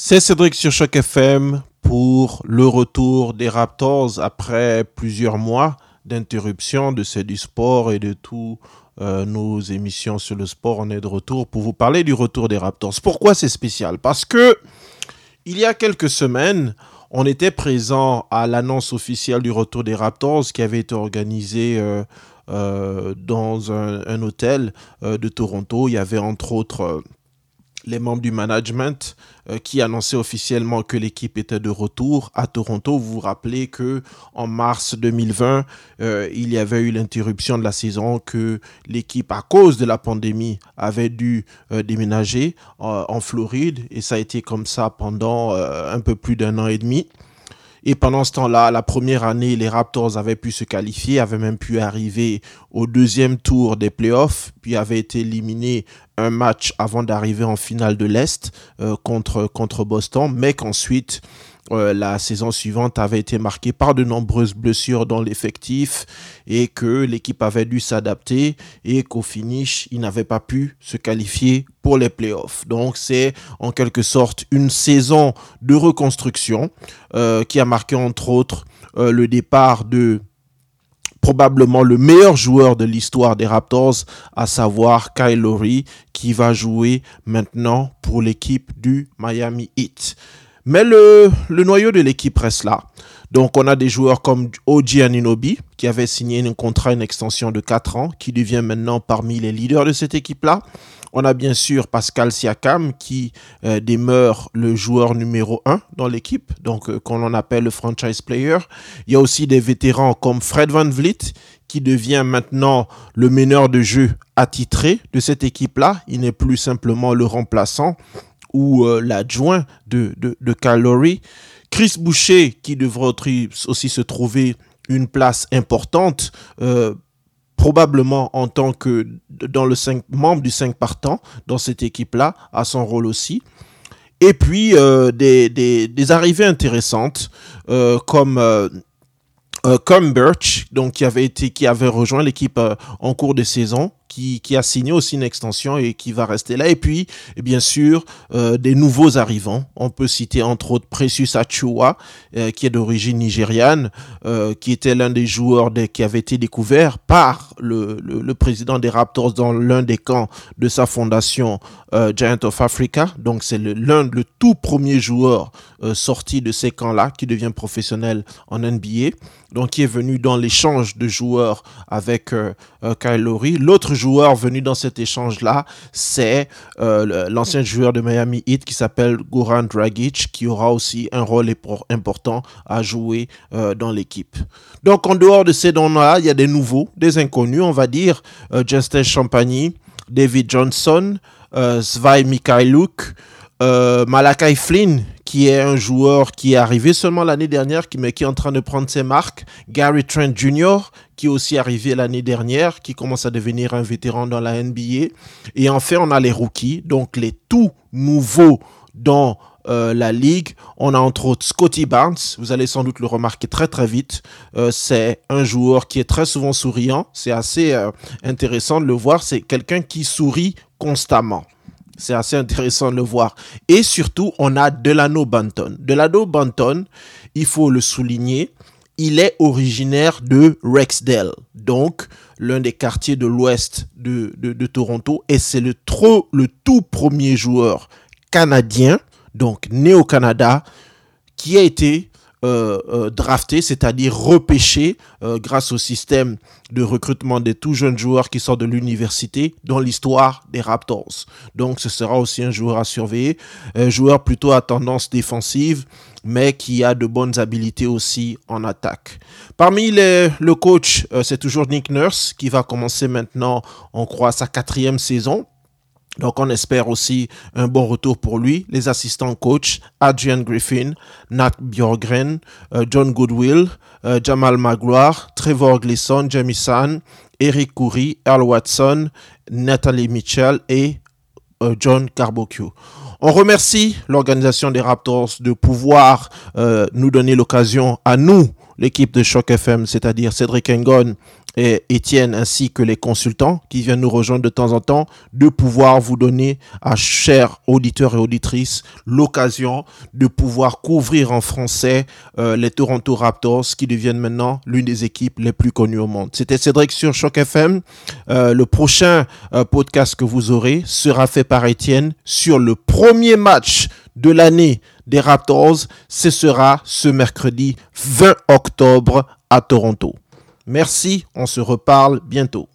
C'est Cédric sur Choc FM pour le retour des Raptors après plusieurs mois d'interruption de C'est du sport et de tous euh, nos émissions sur le sport. On est de retour pour vous parler du retour des Raptors. Pourquoi c'est spécial? Parce que il y a quelques semaines, on était présent à l'annonce officielle du retour des Raptors qui avait été organisée euh, euh, dans un, un hôtel de Toronto. Il y avait entre autres les membres du management euh, qui annonçaient officiellement que l'équipe était de retour à Toronto. Vous vous rappelez que en mars 2020, euh, il y avait eu l'interruption de la saison, que l'équipe, à cause de la pandémie, avait dû euh, déménager en Floride et ça a été comme ça pendant un peu plus d'un an et demi. Et pendant ce temps-là, la première année, les Raptors avaient pu se qualifier, avaient même pu arriver au deuxième tour des playoffs, puis avaient été éliminés un match avant d'arriver en finale de l'Est euh, contre, contre Boston, mais qu'ensuite euh, la saison suivante avait été marquée par de nombreuses blessures dans l'effectif et que l'équipe avait dû s'adapter et qu'au finish, il n'avait pas pu se qualifier pour les playoffs. Donc c'est en quelque sorte une saison de reconstruction euh, qui a marqué entre autres le départ de probablement le meilleur joueur de l'histoire des Raptors, à savoir Kyle Lowry, qui va jouer maintenant pour l'équipe du Miami Heat. Mais le, le noyau de l'équipe reste là. Donc on a des joueurs comme Oji Aninobi, qui avait signé un contrat, une extension de 4 ans, qui devient maintenant parmi les leaders de cette équipe-là. On a bien sûr Pascal Siakam qui euh, demeure le joueur numéro 1 dans l'équipe, donc euh, qu'on appelle le franchise player. Il y a aussi des vétérans comme Fred Van Vliet qui devient maintenant le meneur de jeu attitré de cette équipe-là. Il n'est plus simplement le remplaçant ou euh, l'adjoint de, de, de Chris Boucher qui devrait aussi se trouver une place importante probablement en tant que dans le 5 membre du 5 partant dans cette équipe-là, a son rôle aussi. Et puis euh, des, des, arrivées intéressantes euh, comme euh, comme Birch, donc qui avait été qui avait rejoint l'équipe en cours de saison qui, a signé aussi une extension et qui va rester là. Et puis, bien sûr, euh, des nouveaux arrivants. On peut citer entre autres Precious Achua, euh, qui est d'origine nigériane, euh, qui était l'un des joueurs qui avait été découvert par le, le, le président des Raptors dans l'un des camps de sa fondation Giant of Africa. Donc, c'est l'un, le, tout premier joueur sorti de ces camps-là qui devient professionnel en NBA. Donc, qui est venu dans l'échange de joueurs avec Kyle Lowry. L'autre joueur venu dans cet échange-là, c'est euh, l'ancien joueur de Miami Heat qui s'appelle Goran Dragic, qui aura aussi un rôle important à jouer euh, dans l'équipe. Donc en dehors de ces dons-là, il y a des nouveaux, des inconnus, on va dire, euh, Justin Champagny, David Johnson, Svai Mikhailuk, Malakai Flynn, qui est un joueur qui est arrivé seulement l'année dernière, mais qui est en train de prendre ses marques. Gary Trent Jr., qui est aussi arrivé l'année dernière, qui commence à devenir un vétéran dans la NBA. Et enfin, on a les rookies, donc les tout nouveaux dans euh, la ligue. On a entre autres Scotty Barnes, vous allez sans doute le remarquer très très vite. Euh, c'est un joueur qui est très souvent souriant. C'est assez euh, intéressant de le voir. C'est quelqu'un qui sourit constamment. C'est assez intéressant de le voir. Et surtout, on a Delano Banton. Delano Banton, il faut le souligner, il est originaire de Rexdale, donc l'un des quartiers de l'ouest de, Toronto. Et c'est le tout premier joueur canadien, donc né au Canada, qui a été euh, euh, drafté, c'est-à-dire repêché euh, grâce au système de recrutement des tout jeunes joueurs qui sortent de l'université dans l'histoire des Raptors. Donc ce sera aussi un joueur à surveiller, un joueur plutôt à tendance défensive, mais qui a de bonnes habilités aussi en attaque. Parmi les, le coach, euh, c'est toujours Nick Nurse qui va commencer maintenant, on croit, sa quatrième saison donc on espère aussi un bon retour pour lui. Les assistants coach, Adrian Griffin, Nat Bjorgren, euh, John Goodwill, euh, Jamal Magloire, Trevor Gleason, Jamie San, Eric Coury, Earl Watson, Natalie Mitchell et euh, John Carbocchio. On remercie l'organisation des Raptors de pouvoir nous donner l'occasion à nous, l'équipe de Choc FM, c'est-à-dire Cédric Engon et Étienne ainsi que les consultants qui viennent nous rejoindre de temps en temps de pouvoir vous donner à chers auditeurs et auditrices l'occasion de pouvoir couvrir en français euh, les Toronto Raptors qui deviennent maintenant l'une des équipes les plus connues au monde. C'était Cédric sur Choc FM. Euh, le prochain euh, podcast que vous aurez sera fait par Étienne sur le premier match de l'année des Raptors. Ce sera ce mercredi 20 octobre à Toronto. Merci, on se reparle bientôt.